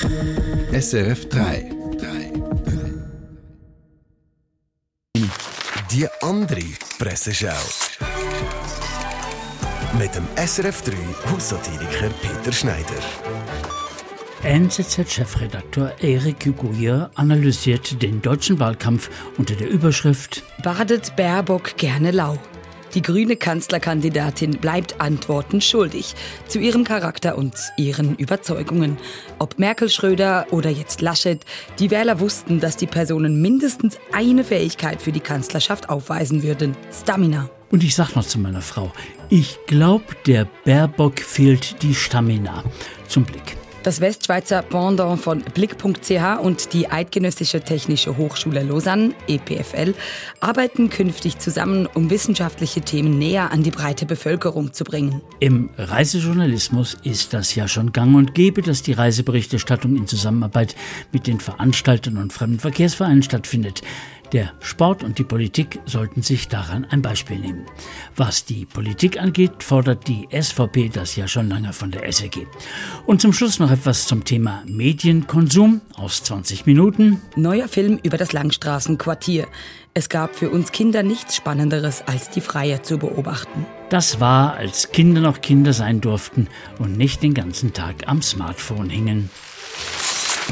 SRF 3. Die andere Presseschau. Mit dem SRF 3 Haussatiriker Peter Schneider. NZZ-Chefredakteur Erik Hugoyer analysiert den deutschen Wahlkampf unter der Überschrift Badet Baerbock gerne lau. Die grüne Kanzlerkandidatin bleibt Antworten schuldig zu ihrem Charakter und ihren Überzeugungen. Ob Merkel, Schröder oder jetzt Laschet, die Wähler wussten, dass die Personen mindestens eine Fähigkeit für die Kanzlerschaft aufweisen würden. Stamina. Und ich sag noch zu meiner Frau, ich glaube, der Baerbock fehlt die Stamina. Zum Blick. Das Westschweizer Pendant von Blick.ch und die Eidgenössische Technische Hochschule Lausanne, EPFL, arbeiten künftig zusammen, um wissenschaftliche Themen näher an die breite Bevölkerung zu bringen. Im Reisejournalismus ist das ja schon gang und gäbe, dass die Reiseberichterstattung in Zusammenarbeit mit den Veranstaltern und Fremdenverkehrsvereinen stattfindet. Der Sport und die Politik sollten sich daran ein Beispiel nehmen. Was die Politik angeht, fordert die SVP das ja schon lange von der SRG. Und zum Schluss noch etwas zum Thema Medienkonsum aus 20 Minuten. Neuer Film über das Langstraßenquartier. Es gab für uns Kinder nichts Spannenderes, als die Freier zu beobachten. Das war, als Kinder noch Kinder sein durften und nicht den ganzen Tag am Smartphone hingen.